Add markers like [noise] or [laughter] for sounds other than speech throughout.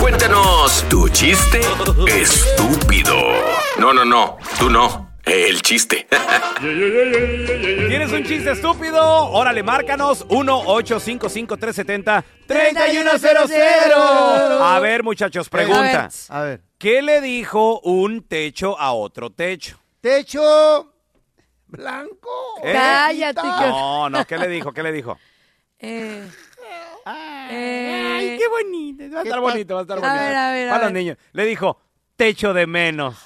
Cuéntanos tu chiste estúpido. No, no, no. Tú no. El chiste. ¿Tienes un chiste estúpido? Órale, márcanos 1-855-370-3100. A ver, muchachos, pregunta. A ver. ¿Qué le dijo un techo a otro techo? Techo blanco. ¿Eh? Cállate, que- No, no, ¿qué le dijo? ¿Qué le dijo? Eh, Ay, qué bonito. Va a estar ¿Qué bonito, va a estar A bonito. ver, a ver, a Para los ver. niños. Le dijo, techo de menos.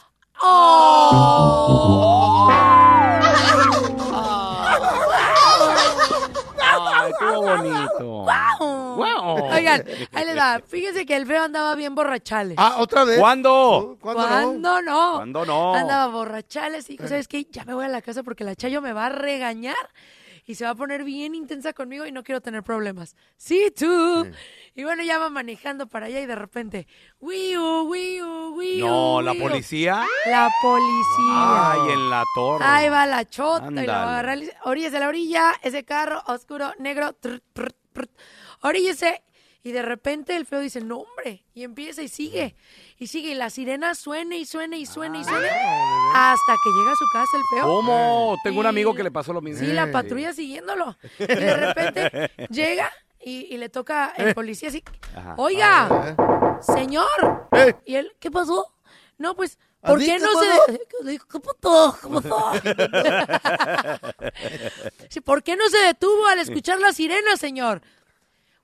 Ay, estuvo bonito. Wow. Oigan, ahí le da. Fíjense que el feo andaba bien borrachales. Ah, otra vez. ¿Cuándo? ¿Cuándo no? ¿Cuándo no? ¿Cuándo no? Andaba borrachales y dijo, ¿sabes qué? Ya me voy a la casa porque la Chayo me va a regañar y se va a poner bien intensa conmigo y no quiero tener problemas. Sí, tú. Y bueno, ya va manejando para allá y de repente, wiu, wiu, wiu. No, la policía. La policía. Ay, en la torre. Ahí va la chota y la va a agarrar. Oríllese a la orilla, ese carro oscuro, negro. Oríllese. Y de repente el feo dice, no, hombre. Y empieza y sigue. Y sigue. Y la sirena suena y suena y suena y suena. Hasta que llega a su casa el feo. ¿Cómo? Tengo un amigo que le pasó lo mismo. Sí, la patrulla siguiéndolo. Y de repente [laughs] llega y, y le toca el policía así. Ajá. Oiga, señor. Eh. ¿Y él qué pasó? No, pues, ¿por ¿A ti qué no se... ¿Qué pasó? ¿Qué? [laughs] [laughs] Sí, ¿Por qué no se detuvo al escuchar la sirena, señor?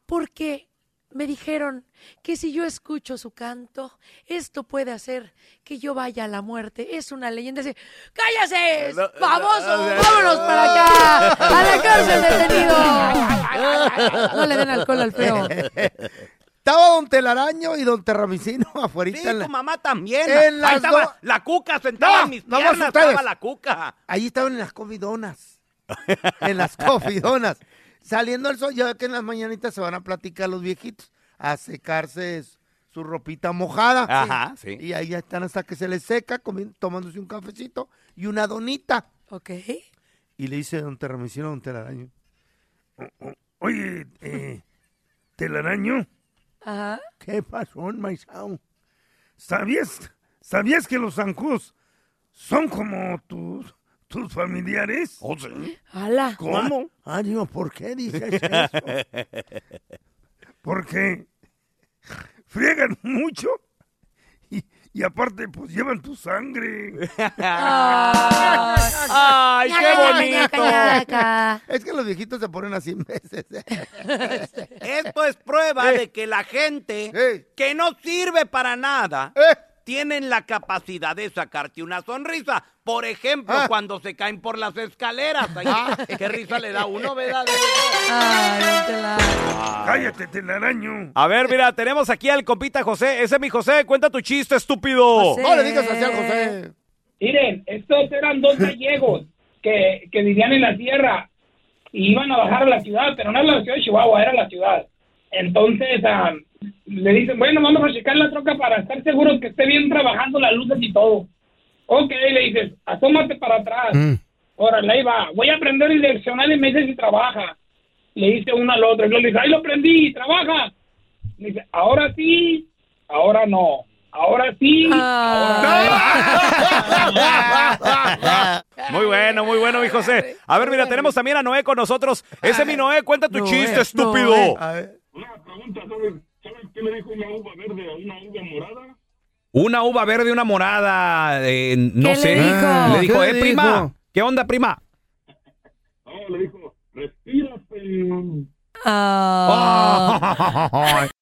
Porque me dijeron que si yo escucho su canto, esto puede hacer que yo vaya a la muerte. Es una leyenda. ¡Cállase! ¡Famoso! ¡Vámonos para acá! ¡A la cárcel detenido! No le den alcohol al feo. Estaba don Telaraño y don Terramicino afuera. Sí, tu mamá también. En Ahí estaba do- la cuca sentada No, en mis piernas. Estaba la cuca. Ahí estaban en las cofidonas. en las cofidonas. Saliendo el sol, ya ve que en las mañanitas se van a platicar los viejitos, a secarse su ropita mojada. Ajá, sí. Y ahí ya están hasta que se les seca, comi- tomándose un cafecito y una donita. ¿Ok? Y le dice don Terramicino a don Telaraño. "O- o- Oye, eh, Telaraño, Ajá. ¿qué pasó en Maizao? ¿Sabías, ¿Sabías que los zancudos son como tus, tus familiares? ¿Oh, sí? ¡Hala! ¿Cómo? Ah, digo, ¿por qué dices eso? [laughs] Porque friegan mucho y, y aparte pues llevan tu sangre. [laughs] ¡Ay, qué bonito! Es que los viejitos se ponen así en veces. [laughs] Esto es prueba Eh. de que la gente Eh. que no sirve para nada Eh, tienen la capacidad de sacarte una sonrisa. Por ejemplo, Ah. cuando se caen por las escaleras. Ahí, ¿Qué risa le da a uno, verdad? Ay, don Tela. Cállate, telaraño. A ver, mira, tenemos aquí al compita José. Ese es mi José. Cuenta tu chiste, estúpido. José. No le digas así al José. Miren, estos eran dos gallegos que, que vivían en la sierra y iban a bajar a la ciudad, pero no era la ciudad de Chihuahua, era la ciudad. Entonces ah, le dicen, bueno, vamos a checar la troca para estar seguros que esté bien trabajando las luces y todo. Ok, le dices, asómate para atrás. Órale, ahí va. Voy a prender el direccional y me dice si trabaja. Le dice uno al otro. Y le dice, ahí lo prendí, trabaja. Le dice, ahora sí, ahora no. Ahora sí, Ah. [laughs] Muy bueno, muy bueno, mi José. A ver, mira, tenemos también a Noé con nosotros. Ese es mi Noé. Cuenta tu Noé, chiste, Noé. estúpido. A ver. Una pregunta, ¿sabes, ¿sabes qué le dijo una uva verde a una uva morada? Una uva verde, una morada. eh, no ¿Qué le sé. dijo? Le dijo, ¿Qué eh, le prima. dijo? ¿Qué onda, prima? No, le dijo, respira, pen. Ah. [laughs]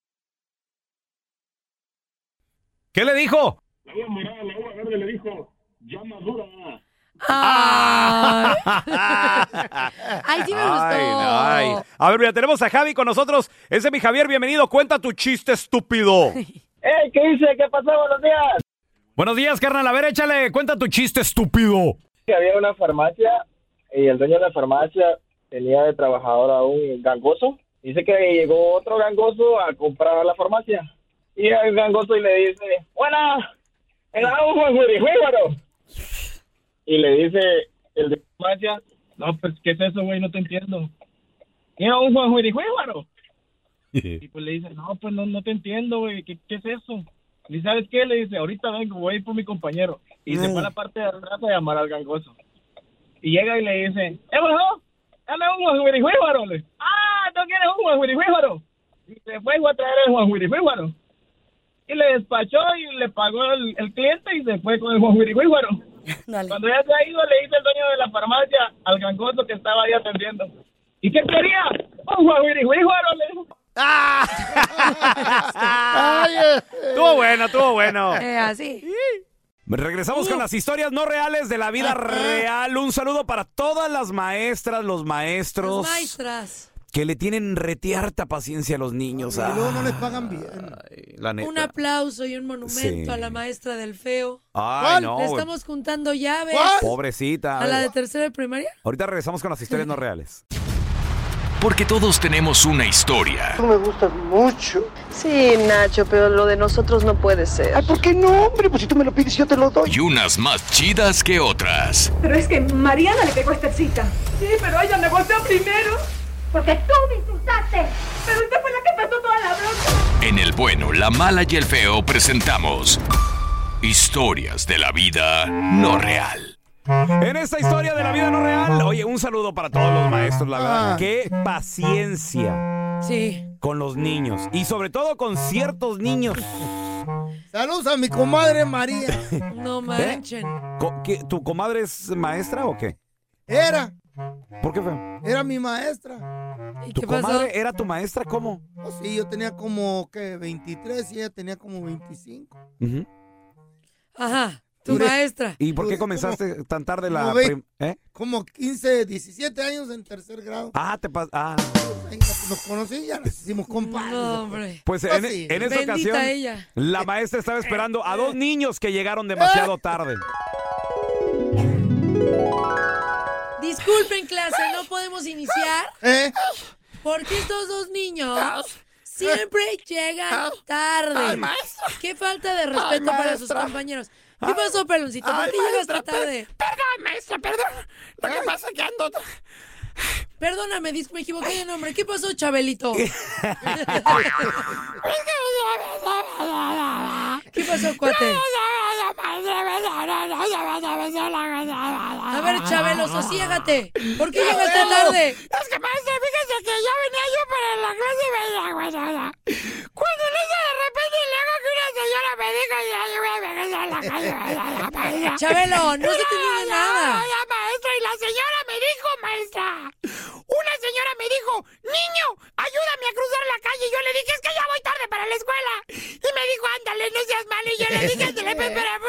¿Qué le dijo? La uva morada, la uva verde le dijo, ya madura. Ay. [laughs] Ay, sí me gustó. Ay, ay. A ver, mira, tenemos a Javi con nosotros. Ese es mi Javier, bienvenido. Cuenta tu chiste, estúpido. [laughs] ¿Qué dice? ¿Qué pasó? Buenos días. Buenos días, carnal. A ver, échale. Cuenta tu chiste, estúpido. Había una farmacia y el dueño de la farmacia tenía de trabajador a un gangoso. Dice que llegó otro gangoso a comprar a la farmacia. Y el gangoso y le dice, me da un jueguijuíbaro. Y le dice el de farmacia, no, pues, ¿qué es eso, güey? No te entiendo. Era un jueguijuíbaro. [laughs] Y pues le dice, no, pues no, no te entiendo, güey, ¿Qué, ¿qué es eso? Y ¿sabes qué? Le dice, ahorita vengo, voy a ir por mi compañero. Y se fue a la parte de atrás a llamar al gangoso. Y llega y le dice, ¡eh, bueno! ¡Dame un jueguijuíbaro! Le- ¡Ah, no quieres un jueguijuíbaro! Y se fue y fue a traer el jueguijuíbaro. Y le despachó y le pagó el, el cliente y se fue con el jueguijuíbaro. [laughs] Dale. Cuando ya se ha ido, le dice el dueño de la farmacia al gangoso que estaba ahí atendiendo. ¿Y qué quería? Un jueguijuíbaro, le dijo. [laughs] Ay, eh. Estuvo bueno, estuvo bueno. Eh, así. Regresamos con las historias no reales de la vida real. Un saludo para todas las maestras, los Las maestros maestras. que le tienen retiarta paciencia a los niños. Y luego no Ay, les pagan bien. La neta. Un aplauso y un monumento Sí. a la maestra del feo. Ay, no, Le estamos juntando llaves. ¿Cuál? Pobrecita. A la de tercera de primaria. Ahorita regresamos con las historias no reales. Porque todos tenemos una historia. Sí, Nacho, pero lo de nosotros no puede ser. ¿por qué no, hombre? Pues si tú me lo pides, yo te lo doy. Y unas más chidas que otras. Pero es que Mariana le pegó esta cita. Sí, pero ella me golpeó primero. Porque tú me insultaste. Pero usted fue la que En el bueno, la mala y el feo presentamos historias de la vida no real. En esta historia de la vida no real, oye, un saludo para todos los maestros, la verdad. Ah. Qué paciencia Sí. con los niños y sobre todo con ciertos niños. Saludos a mi comadre María. [laughs] No manchen. Co- ¿qué- ¿Tu comadre es maestra o qué? Era, ¿Por qué feo? era mi maestra. ¿Y ¿Tu qué pasó? comadre era tu maestra? ¿Cómo? Oh, sí, yo tenía como, ¿qué? 23 y ella tenía como 25. Ujú. Ajá. Tu Duré- maestra. ¿Y por qué Pues, comenzaste tan tarde la como ve- prim- ¿eh? Como 15, 17 años en tercer grado. Ah, te pas- ah. Ahí Nos conocí ya nos hicimos compadres. No, hombre. Pues Ah, en, sí. en esta Bendita ocasión ella. la maestra estaba esperando a dos niños que llegaron demasiado [laughs] tarde. Disculpen, clase, no podemos iniciar ¿Eh? porque estos dos niños siempre llegan tarde. Qué falta de respeto para sus compañeros. ¿Qué pasó, peloncito? ¿Por qué llegaste tarde? Perdón, maestra, perdón. Lo que pasa es que ando... Perdóname, me equivoqué de nombre. ¿Qué pasó, Chabelito? ¿Qué pasó, cuate? A ver, Chabelo, sosiégate. ¿Por qué llegaste tarde? Es que, maestra, fíjese que ya venía yo para la clase y me Cuando en eso de repente le hago que una señora me y ya yo voy a la calle. Chabelo, no se te entiende nada maestra. Una señora me dijo, niño, ayúdame a cruzar la calle. Y yo le dije, es que ya voy tarde para la escuela. Y me dijo, ándale, no seas malo. Y yo le dije, ándale, pues, para.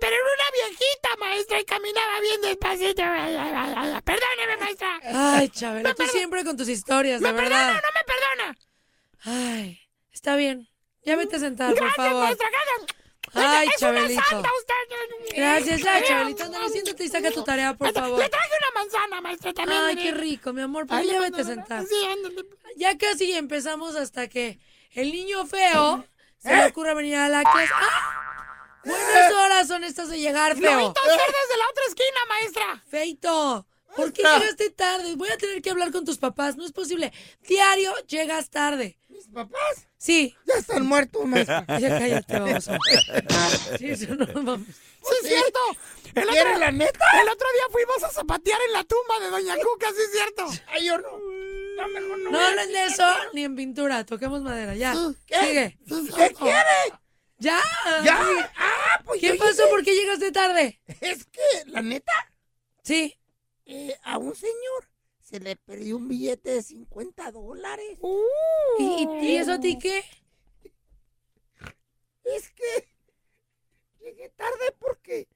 Pero era una viejita, maestra, y caminaba bien despacito. Ay, ay, Perdóneme, maestra. Ay, Chabela, tú siempre con tus historias, de ¿Me perdona no me perdona? Ay, está bien. Ya vete a sentar, Gracias, por favor. Maestra, Ay, es una Chabelito. santa usted. Gracias, ya, Chabelito. Ándale, siéntate y saca tu tarea, por favor. Le traje una manzana, maestra, también. Ay, qué rico, mi amor. Ay, ya vete a sentar. Sí, ándale. Ya casi empezamos hasta que el niño feo se le ocurra venir a la clase. ¡Ah! Buenas horas son estas de llegar, feo. vi toser desde la otra esquina, maestra. Feito, ¿por qué llegaste tarde? Voy a tener que hablar con tus papás. No es posible. Diario llegas tarde. ¿Mis papás? Sí. Ya están muertos, maestra. [laughs] Ya cállate, vamos. Sí, eso no vamos. Sí, es cierto. El otro, ¿Quieres la neta? el otro día fuimos a zapatear en la tumba de Doña Cuca, sí es cierto. Ay, yo no. No, mejor no. No hablen de eso ni en pintura. Toquemos madera. Ya. ¿Qué? Sigue. ¿Qué quiere? Ya. ¿Ya? Ah, pues ¿Qué pasó? ¿Por qué llegaste tarde? Es que, la neta, Sí. Eh, a un señor se le perdió un billete de 50 dólares. ¿Y, y- y eso a ti qué? Es que llegué tarde porque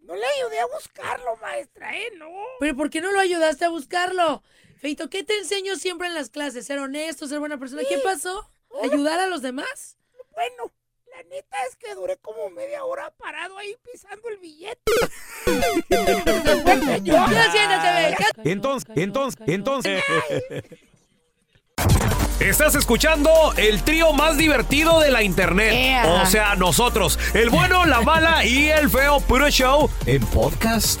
no le ayudé a buscarlo, maestra, ¿eh? No. Pero ¿por qué no lo ayudaste a buscarlo? Feito, ¿qué te enseño siempre en las clases? Ser honesto, ser buena persona. ¿Qué pasó? ¿Ayudar a los demás? Bueno, la neta es que duré como media hora parado ahí pisando el billete. [laughs] Entonces, entonces, entonces. Estás escuchando el trío más divertido de la internet. O sea, nosotros, el bueno, la mala y el feo puro show en podcast.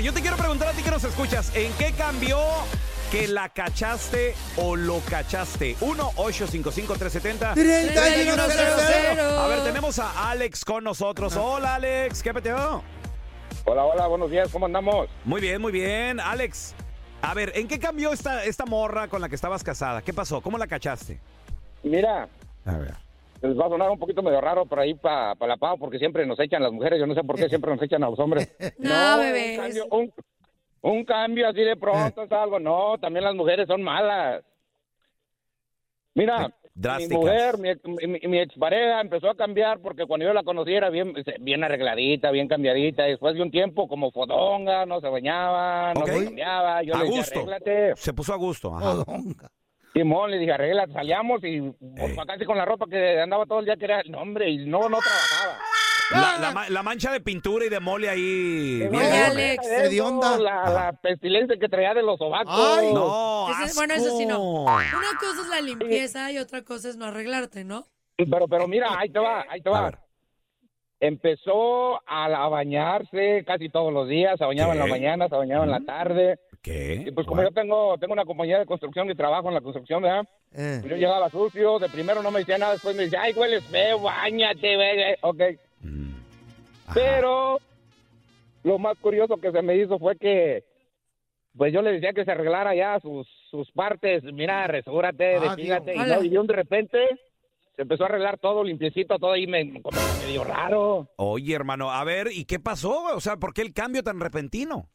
Ver, yo te quiero preguntar a ti que nos escuchas, ¿en qué cambió que la cachaste o lo cachaste? 1-855-370. 3100. A ver, tenemos a Alex con nosotros. Hola, Alex, ¿qué peteo? Hola, hola, buenos días, ¿cómo andamos? Muy bien, muy bien. Alex, a ver, ¿en qué cambió esta, esta morra con la que estabas casada? ¿Qué pasó? ¿Cómo la cachaste? Mira, A ver. Les va a sonar un poquito medio raro por ahí para la pavo porque siempre nos echan las mujeres, yo no sé por qué [laughs] siempre nos echan a los hombres. [laughs] No, Un bebé. cambio, un, un cambio así de pronto [laughs] es algo, no, también las mujeres son malas. Mira, mi mujer, mi, mi, mi expareja empezó a cambiar porque cuando yo la conocí era bien, bien arregladita, bien cambiadita. Después de un tiempo como fodonga, no se bañaba, no se cambiaba. Yo A le dije, gusto. arréglate. Se puso a gusto. Ajá. Odonga. Simón, le dije, arregla, salíamos y pues, pa' casi con la ropa que andaba todo el día que era, no hombre, y no, no trabajaba. La, la ma- la mancha de pintura y de mole ahí. bien Oye, enorme. Alex. Eso, Hedionda. La, la pestilencia que traía de los sobacos. Ay, No, Ese- bueno, eso sí no. asco. Una cosa es la limpieza y otra cosa es no arreglarte, ¿no? Pero, pero mira, ahí te va, ahí te va. Empezó a, a bañarse casi todos los días, se bañaba en la mañana, se bañaba en la tarde. ¿Qué? Y pues como yo tengo, tengo una compañía de construcción y trabajo en la construcción, ¿verdad? Eh. Yo llegaba sucio, de primero no me decía nada, después me decía, ay, hueles feo, bañate, güey. Ok. Mm. Pero lo más curioso que se me hizo fue que, pues yo le decía que se arreglara ya sus, sus partes. Mira, resúrate, Ah, despígate. Y, no, y de repente se empezó a arreglar todo limpiecito, todo ahí me, como que medio raro. Oye, hermano, a ver, ¿y qué pasó? O sea, ¿por qué el cambio tan repentino?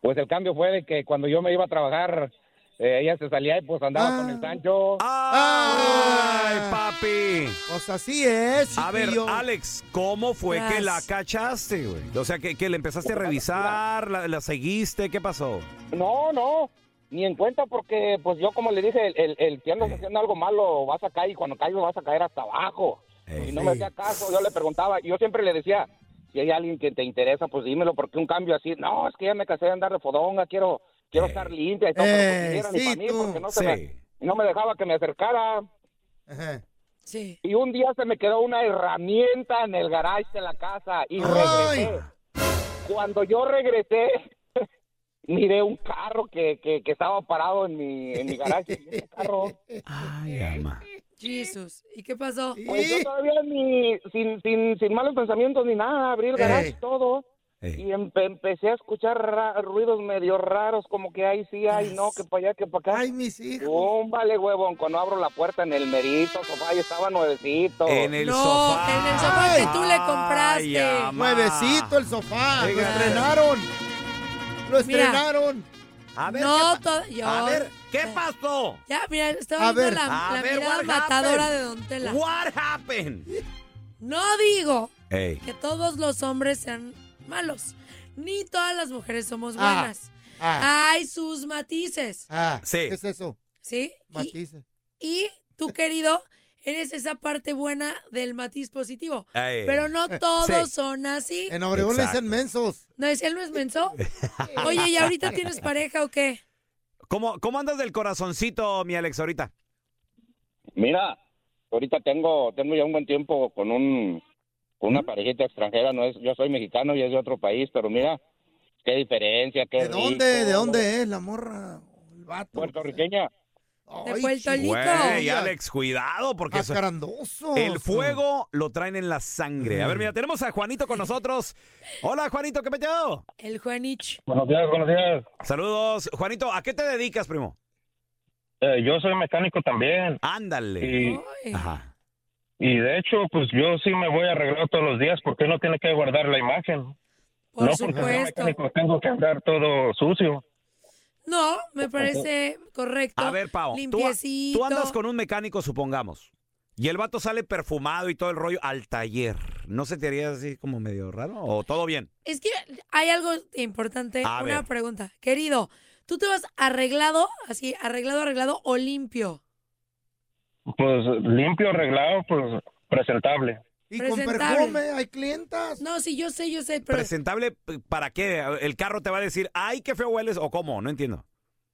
Pues el cambio fue de que cuando yo me iba a trabajar, eh, ella se salía y pues andaba Ah. con el Sancho. ¡Ay, Ah. papi! Pues así es, A ver. Alex, ¿cómo fue que la cachaste, güey? O sea, que, que le empezaste a revisar, la, la seguiste, ¿qué pasó? No, no, ni en cuenta porque pues yo como le dije, el, el, el que andas haciendo algo malo vas a caer y cuando caigas vas a caer hasta abajo. Ey. y no me hacía caso, yo le preguntaba, yo siempre le decía, si hay alguien que te interesa, pues dímelo, porque un cambio así, no, es que ya me casé de andar de fodonga, quiero quiero Ey. estar limpia y todo, pero Eh, pues, ni era ni sí, para mí, tú. porque no, se Sí. me, no me dejaba que me acercara. Ajá. Sí. Y un día se me quedó una herramienta en el garage de la casa y Ay. regresé. Cuando yo regresé, [laughs] miré un carro que, que, que estaba parado en mi, en mi garage. Y ese carro, Ay, ama. Jesús. ¿Y qué pasó? pues yo todavía ni, sin, sin, sin malos pensamientos ni nada, abrí el garage Ey. todo. y empe- empecé a escuchar ra- ruidos medio raros, como que ahí sí, ay no, que para allá, que para acá. Ay, mis hijos. Un vale huevón, cuando abro la puerta en el merito, sofá, ya estaba nuevecito. En el no, sofá. en el sofá que tú le compraste. Ay. Nuevecito el sofá. Lo estrenaron. Lo Mira. A ver, no, ¿qué yo- A ver, ¿qué pasó? Ya, mira, estaba A viendo ver. la, la mirada what matadora happened? de Don Tela. What happened? No digo Ey. que todos los hombres sean malos, ni todas las mujeres somos Ah, buenas. ah. Hay sus matices, Ah, Sí. ¿qué es eso? ¿sí? Y, Matices. y tú, querido, eres esa parte buena del matiz positivo. Pero no [laughs] todos Sí. son así. En Obregón le dicen mensos. ¿No es él no es menso? [laughs] [laughs] Oye, ¿y ahorita tienes pareja o qué? ¿Cómo, ¿Cómo andas del corazoncito, mi Alex, ahorita? Mira, ahorita tengo tengo ya un buen tiempo con un con una parejita extranjera, no es yo soy mexicano y es de otro país, pero mira, qué diferencia, qué ¿De dónde? ¿De dónde es la morra? El vato. Puertorriqueña. De Ay, Puerto. Rico. Güey, Alex, cuidado, porque eso- Jacarandosos. el fuego lo traen en la sangre. A ver, mira, tenemos a Juanito con nosotros. Hola, Juanito, ¿qué metido? El Juanich. Buenos días, buenos días. Saludos. Juanito, ¿a qué te dedicas, primo? Eh, yo soy mecánico también. Ándale. Y, Ay. Ajá. y de hecho, pues yo sí me voy a arreglar todos los días porque uno tiene que guardar la imagen. Por no porque supuesto. mecánico tengo que andar todo sucio. No, me parece correcto. A ver, Pau, tú, Limpiecito. tú andas con un mecánico, supongamos, y el vato sale perfumado y todo el rollo al taller. ¿No se te haría así como medio raro? ¿O todo bien? Es que hay algo importante. A una ver. pregunta. Querido, ¿tú te vas arreglado, así, arreglado, arreglado o limpio? Pues limpio, arreglado, pues presentable. Y con Presentable. perfume, hay clientas. No, sí, yo sé, yo sé, pero... ¿Presentable para qué? ¿El carro te va a decir, ay, qué feo hueles? ¿O cómo? No entiendo.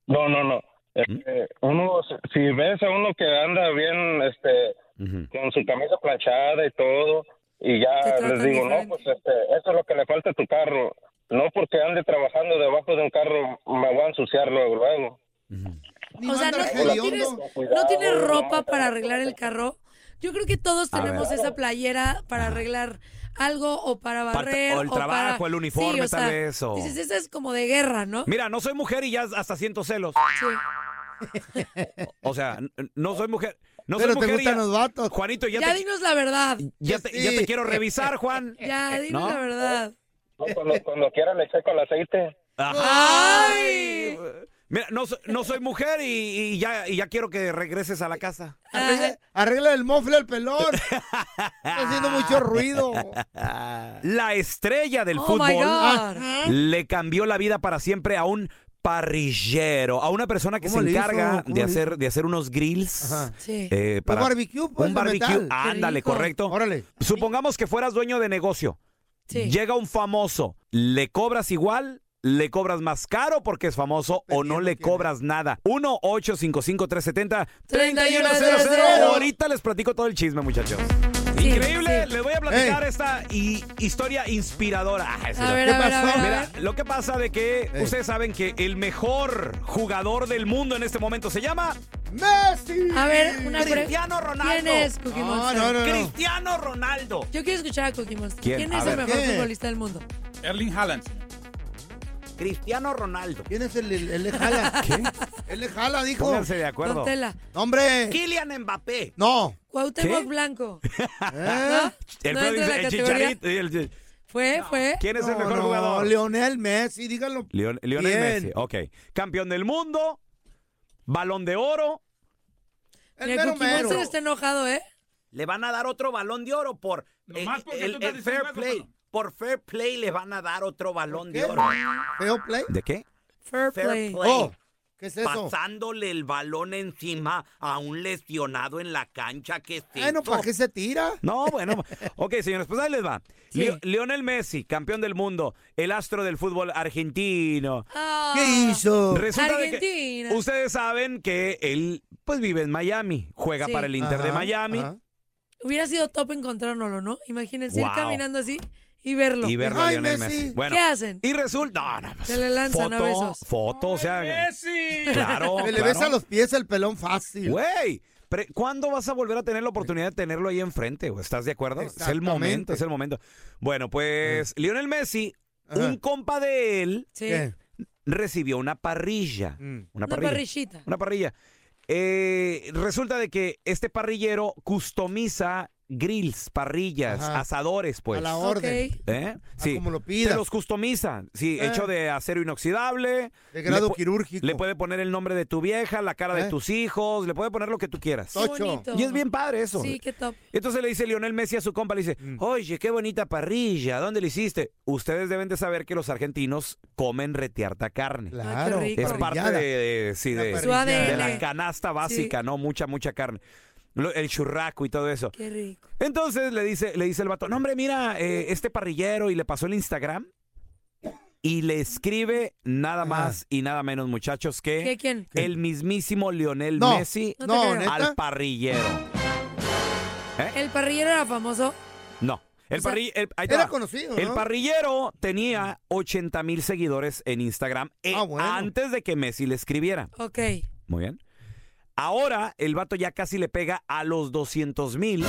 No, no, no. ¿Mm? uno, si ves a uno que anda bien, este, con su camisa planchada y todo, y ya les digo, diferente. no, pues este, eso es lo que le falta a tu carro. No porque ande trabajando debajo de un carro, me voy a ensuciar luego, luego. Ni O sea, no, no tienes, no tienes ropa para arreglar el carro. Yo creo que todos A tenemos ver. esa playera para arreglar algo o para Para- barrer. o el trabajo, para- el uniforme, Sí, o tal vez, o- Dices, esa es como de guerra, ¿no? Mira, no soy mujer y ya hasta siento celos. Sí. O sea, no soy mujer. No Pero soy te mujer y gustan ya- los vatos. Juanito, ya, Ya, te, dinos la verdad. ya, te, ya te quiero revisar, Juan. [laughs] Ya, dinos ¿No? la verdad. No, cuando, cuando quiera le checo el aceite. ¡Ay! Mira, no, no soy mujer y, y ya, y ya quiero que regreses a la casa. Arregla, arregla el mofle al pelón. Está haciendo mucho ruido. La estrella del Oh, my fútbol God. le cambió la vida para siempre a un parrillero, a una persona que se ¿Cómo le hizo? encarga ¿Cómo de le hacer, de hacer unos grills. Sí. eh, para un barbecue, pues, un de barbecue, metal. ándale, rico. correcto. Órale. Supongamos que fueras dueño de negocio. Sí. Llega un famoso, ¿le cobras igual? ¿Le cobras más caro porque es famoso o no le cobras nada? 1-855-370-3100. Ahorita les platico todo el chisme, muchachos. Sí, Increíble, sí. les voy a platicar Ey. esta hi- historia inspiradora. Ah, A no. ver, ¿Qué a ver, a pasó? ver, a Mira, ver. lo que pasa de que Ey. ustedes saben que el mejor jugador del mundo en este momento se llama ¡Messi! A ver, una pre- Cristiano Ronaldo. ¿Quién es Cookie No, Monster? no, no, no. Cristiano Ronaldo. Yo quiero escuchar a Cookie Monster. ¿Quién? ¿Quién, A es ver, el mejor ¿quién? futbolista del mundo? Erling Haaland. Cristiano Ronaldo. ¿Quién es el, el, el le jala? [laughs] ¿Qué? Él le jala, dijo. Pónganse de acuerdo. ¡Hombre! Kylian Mbappé. No. Cuauhtémoc ¿Qué? Blanco. [laughs] ¿Eh? ¿No? El ¿No feo entra en dice la el chicharito. y el- Fue, fue. ¿Quién es el mejor no, jugador? Lionel Messi, díganlo. Leon- Lionel Bien. Messi. Ok. Campeón del mundo. Balón de oro. El mero mero. Está enojado, ¿eh? Le van a dar otro balón de oro por Nomás porque el, el fair eso, play. Por fair play le van a dar otro balón de oro. ¿Feo play? ¿De qué? Fair, Fair play. play. Oh, ¿qué es eso? Pasándole el balón encima a un lesionado en la cancha. ¿Qué es Bueno? ¿para qué se tira? No, bueno. [laughs] Ok, señores, pues ahí les va. Sí. Lionel Messi, campeón del mundo, el astro del fútbol argentino. Ah, ¿Qué hizo? Resulta de que ustedes saben que él pues vive en Miami, juega Sí. para el Inter de Miami ajá. Hubiera sido top encontrárnoslo, ¿no? Imagínense ir caminando así y verlo. y verlo a Lionel Messi. Messi. Bueno, ¿Qué hacen? y resulta, no, no, pues, Se le lanzan a foto, besos. foto, o sea, Messi. claro, Se le claro. besa los pies el pelón fácil. Güey, ¿cuándo vas a volver a tener la oportunidad de tenerlo ahí enfrente? ¿Estás de acuerdo? Es el momento, es el momento. Bueno, pues Lionel Messi un compa de él recibió una parrilla. Mm. Una Una parrilla. parrillita. Una parrilla. Eh, resulta de que este parrillero customiza grills, parrillas, Ajá. asadores, pues. A la orden. ¿Eh? Sí. como lo pida. Te los customiza. Sí, Eh. hecho de acero inoxidable. De grado Le pu- quirúrgico. Le puede poner el nombre de tu vieja, la cara Eh. de tus hijos, le puede poner lo que tú quieras. Qué bonito. Y es bien padre eso. Sí, qué top. Entonces le dice Lionel Messi a su compa, le dice, Mm. oye, qué bonita parrilla, ¿dónde le hiciste? Ustedes deben de saber que los argentinos comen retearta carne. Claro. rico. Es parte de, de- sí, Una de, parrillada. Su ADN. de la canasta básica, ¿no? Mucha, mucha carne. Lo- El churraco y todo eso. Qué rico. Entonces le dice, le dice el vato, no hombre, mira, eh, este parrillero y le pasó el Instagram y le escribe nada más y nada menos, muchachos, que ¿Qué, quién? el mismísimo Lionel No. Messi No te No, creo. ¿neta? al parrillero. ¿El parrillero era famoso? No. El O sea, parri- el- ahí te Era va. conocido, El ¿no? parrillero tenía 80 mil seguidores en Instagram eh, Ah, bueno. antes de que Messi le escribiera. Ok. Muy bien. Ahora el vato ya casi le pega a los 200 mil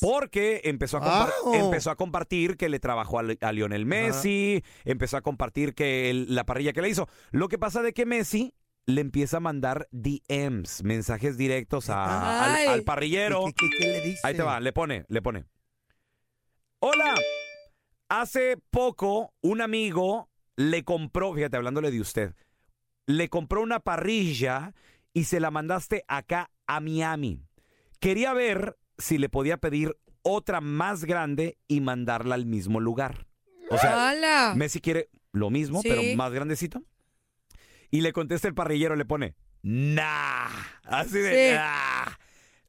porque empezó a, empezó a compartir que le trabajó a, a Lionel Messi, empezó a compartir que el- la parrilla que le hizo. Lo que pasa de que Messi le empieza a mandar DMs, mensajes directos a- al, parrillero. ¿Qué, qué- qué le dice? Ahí te va, le pone, le pone. Hola, hace poco un amigo le compró, fíjate, hablándole de usted, le compró una parrilla y se la mandaste acá a Miami. Quería ver si le podía pedir otra más grande y mandarla al mismo lugar. O sea, ¡Hala! Messi quiere lo mismo, Sí. pero más grandecito. Y le contesta el parrillero, le pone, nah. Así de, Sí. nah.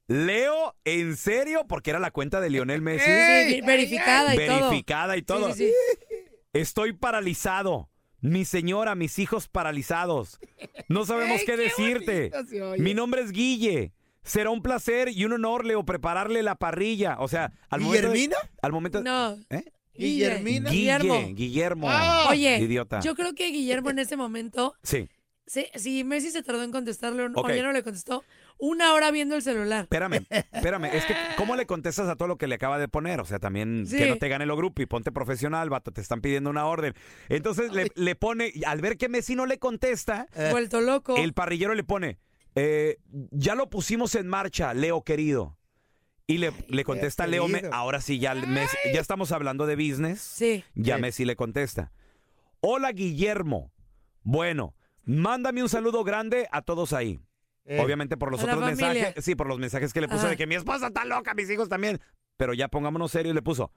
Leo, ¿en serio? Porque era la cuenta de Lionel Messi. Sí, verificada y todo. verificada y todo. Sí, sí, sí. Estoy paralizado. Mi señora, mis hijos paralizados. No [laughs] sabemos qué, qué decirte. Mi nombre es Guille. Será un placer y un honor, Leo, prepararle la parrilla. O sea, al momento. de- ¿Guillermina? al momento. No. ¿Eh? Guillermina. Guille, Guillermo. Guillermo. Ah. Oye, Idiota. yo creo que Guillermo en ese momento, Sí. si, si Messi se tardó en contestarle o Ok. ya no le contestó, una hora viendo el celular. Espérame, [laughs] espérame. Es que, ¿cómo le contestas a todo lo que le acaba de poner? O sea, también Sí. que no te gane lo grupo y ponte profesional, vato, te están pidiendo una orden. Entonces le, le pone, al ver que Messi no le contesta, Vuelto loco. el parrillero le pone, eh, ya lo pusimos en marcha, Leo querido. Y le, le contesta Leo, me- ahora sí, ya, Messi- ya estamos hablando de business. Sí. Ya Sí. Messi le contesta. Hola Guillermo. Bueno, mándame un saludo grande a todos ahí. Eh. Obviamente por los otros familia. mensajes. Sí, por los mensajes que le puso Ajá. de que mi esposa está loca, mis hijos también. Pero ya pongámonos serios, le puso.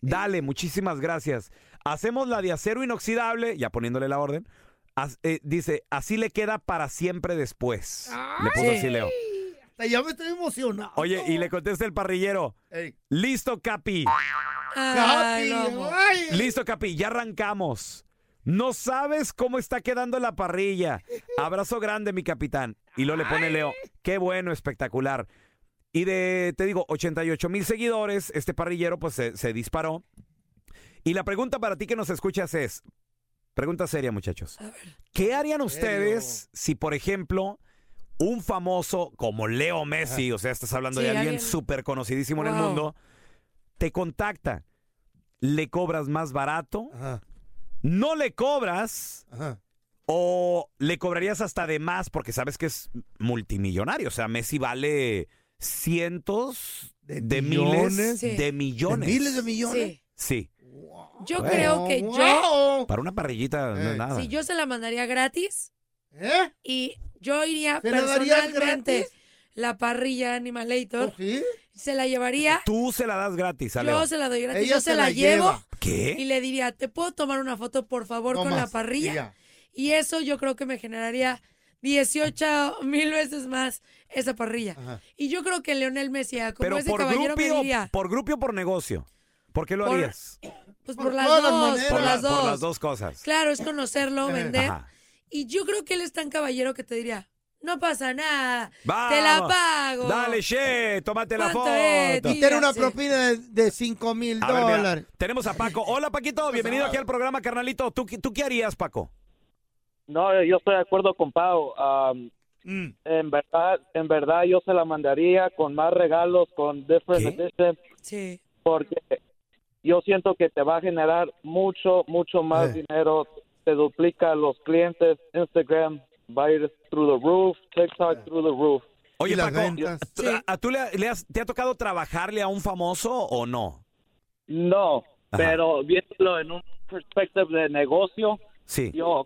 Dale, muchísimas gracias. Hacemos la de acero inoxidable, ya poniéndole la orden. As- eh, dice, así le queda para siempre después. Le puso Sí. así, Leo. Hasta Ya me estoy emocionado. Oye, y le contesta el parrillero. Ey. Listo, Capi. Ay, Capi, ay. Listo, Capi, ya arrancamos. No sabes cómo está quedando la parrilla. Abrazo grande, mi capitán. Y luego le pone Leo. Qué bueno, espectacular. Y de, te digo, 88 mil seguidores, este parrillero pues se, se disparó. Y la pregunta para ti que nos escuchas es, pregunta seria muchachos, ¿qué harían ustedes si, por ejemplo, un famoso como Leo Messi, o sea, estás hablando Sí, de alguien alguien- súper conocidísimo en el Wow. mundo, te contacta, le cobras más barato, Ajá, no le cobras ajá. O le cobrarías hasta de más porque sabes que es multimillonario, o sea, Messi vale cientos De de, millones. miles Sí. de millones. ¿De miles de millones? Sí. Sí, Yo Bueno. creo que yo, para una parrillita no Eh. es nada. si yo se la mandaría gratis ¿Eh? y yo iría ¿Se la darías personalmente la parrilla Animalator, ¿Oh, sí? se la llevaría, Tú se la das gratis, a Leo. yo se la doy gratis, Ella yo se, se la, la llevo lleva. y ¿Qué? le diría, ¿te puedo tomar una foto por favor No con la parrilla? Y eso yo creo que me generaría 18 mil veces más esa parrilla. Ajá. Y yo creo que Leonel Messi, como Pero ese por caballero me por grupo o por negocio. ¿Por qué lo Por- harías? pues por por, las todas las dos, maneras. por Por, la- las dos. por las dos cosas. Claro, es conocerlo, Eh. vender. Ajá. Y yo creo que él es tan caballero que te diría, no pasa nada, Vamos. te la pago. Dale, che, tómate la ¿Cuánto foto. tiene una propina de, de 5 mil A ver, mira, dólares. tenemos a Paco. Hola, Paquito, bienvenido aquí al programa, carnalito. ¿Tú, ¿Tú qué harías, Paco? No, yo estoy de acuerdo con Pau. Mm. en verdad, en verdad yo se la mandaría con más regalos, con different ¿Qué? edition, Sí. porque yo siento que te va a generar mucho, mucho más Eh. dinero. Te duplica los clientes. Instagram va a ir through the roof. TikTok through the roof. Oye, Paco, ventas. ¿tú- ¿a tú le, le has- te ha tocado trabajarle a un famoso o no? No, Ajá. pero viéndolo en un perspective de negocio, Sí. yo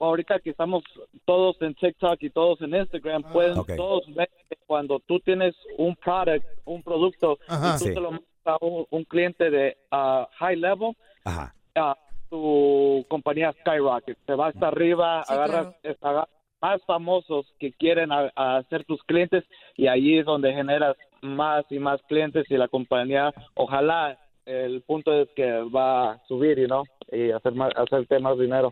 ahorita que estamos todos en TikTok y todos en Instagram, pueden Ok. todos ver que cuando tú tienes un product, un producto, Ajá. y tú Sí. se lo mandas a un, un cliente de ah, high level, Ajá. ah, tu compañía skyrocket, te va hasta arriba, Sí, agarras, agarras más famosos que quieren a, a ser tus clientes y ahí es donde generas más y más clientes y la compañía, ojalá el punto es que va a subir, you know, y hacer más, hacerte más dinero.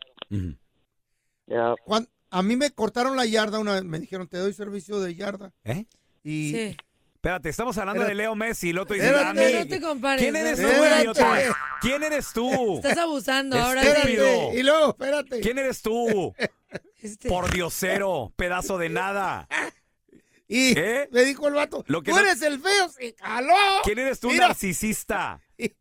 A mí me cortaron la yarda una vez, me dijeron, te doy servicio de yarda. ¿Eh? Y Sí. Espérate, estamos hablando de Leo Messi. El otro dice. No te compares. ¿Quién eres tú, idiota? ¿Quién eres tú? Estás abusando ahora Estúpido. y luego, espérate. ¿Quién eres tú? [laughs] Este, Por diosero, pedazo de nada. Y ¿Eh? me dijo el vato, Lo que tú no- eres el feo, se caló. ¿Quién eres tú, Mira. narcisista? [laughs] Y Eh,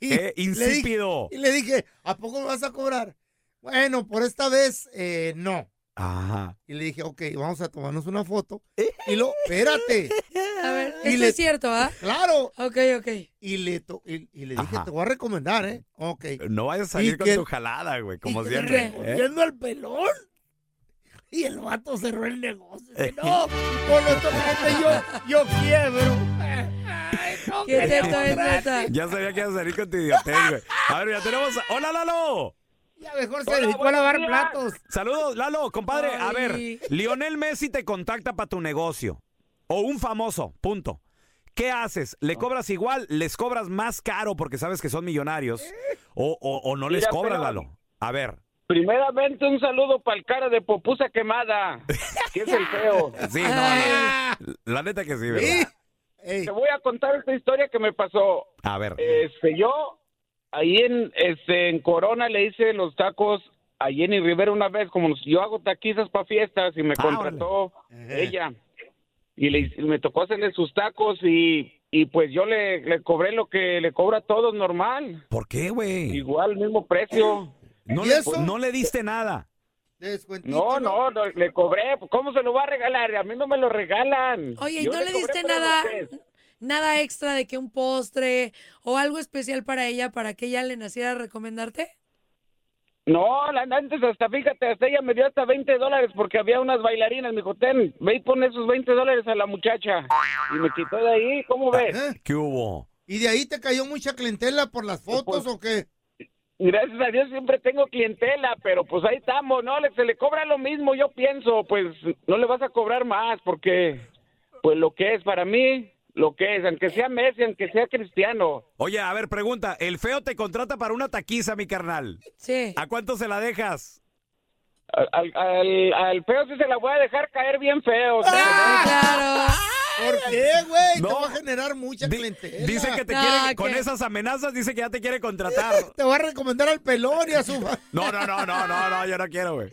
le dije- insípido. y le dije, ¿a poco me vas a cobrar? Bueno, por esta vez, eh, no. Ajá. Y le dije, ok, vamos a tomarnos una foto. [laughs] Y lo, espérate. a ver, Y esto le- es cierto, ¿ah? Claro. Ok, ok. Y le, to- y, y le dije, Ajá. te voy a recomendar, ¿eh? Ok. No vayas a salir Y con que- tu jalada, güey, como Y siempre. ¿eh? recogiendo al pelón. Y el vato cerró el negocio. Dice, [laughs] no, con esto gente yo, yo quiebro. Ay, [laughs] no, ¿Qué es neta? Ya sabía que ibas a salir con tu idiotez, güey. A ver, ya tenemos. a- ¡Hola, Lalo! Ya mejor se dedicó a lavar platos. Saludos, Lalo, compadre. A ver, Lionel Messi te contacta para tu negocio. O un famoso, punto. ¿Qué haces? ¿Le cobras igual? ¿Les cobras más caro porque sabes que son millonarios? ¿O, o- o no les Mira, cobras, pero- Lalo? A ver. Primeramente un saludo para el cara de popusa quemada, que es el feo. [laughs] Sí, no, no. La neta que sí, ¿verdad? Ey, Te voy a contar esta historia que me pasó. A ver. Este, yo ahí en, este, en Corona le hice los tacos a Jenny Rivera una vez, como yo hago taquizas para fiestas y me Ah, contrató ella. Y le, y me tocó hacerle sus tacos y, y pues yo le, le cobré lo que le cobra a todos normal. ¿Por qué, güey? Igual, mismo precio. No, ¿Y le, eso? no le diste nada. No, no, no, le cobré. ¿Cómo se lo va a regalar? A mí no me lo regalan. Oye, ¿y no le diste nada. Nada extra de que un postre o algo especial para ella para que ella le naciera a recomendarte? No, la- antes hasta, fíjate, hasta ella me dio hasta 20 dólares porque había unas bailarinas. Me dijo, ten, ve y pon esos 20 dólares a la muchacha. Y me quitó de ahí, ¿cómo ves? ¿Eh? ¿Qué hubo? ¿Y de ahí te cayó mucha clientela por las fotos Pues, o qué? Gracias a Dios siempre tengo clientela, pero pues ahí estamos, ¿no? Le- Se le cobra lo mismo, yo pienso, pues no le vas a cobrar más porque, pues lo que es para mí, lo que es, aunque sea Messi, aunque sea Cristiano. Oye, a ver, pregunta. El feo te contrata para una taquiza, mi carnal. Sí. ¿A cuánto se la dejas? Al, al, al- al feo sí se la voy a dejar caer bien feo. Claro. ¿Por qué, güey? No. Te va a generar mucha clientela. dice que te No, quiere, con esas amenazas, dice que ya te quiere contratar. [laughs] Te va a recomendar al pelón y a su... No, no, no, no, no, no, yo no quiero, güey.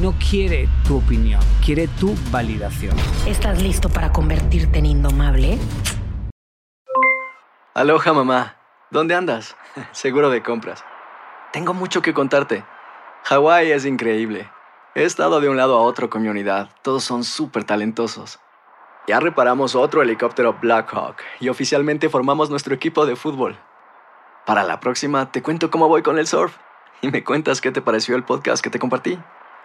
no quiere tu opinión, quiere tu validación. ¿Estás listo para convertirte en indomable? Aloha mamá, ¿dónde andas? [laughs] Seguro de compras. Tengo mucho que contarte. Hawái es increíble. He estado de un lado a otro con mi unidad. Todos son súper talentosos. Ya reparamos otro helicóptero Blackhawk y oficialmente formamos nuestro equipo de fútbol. Para la próxima te cuento cómo voy con el surf y me cuentas qué te pareció el podcast que te compartí,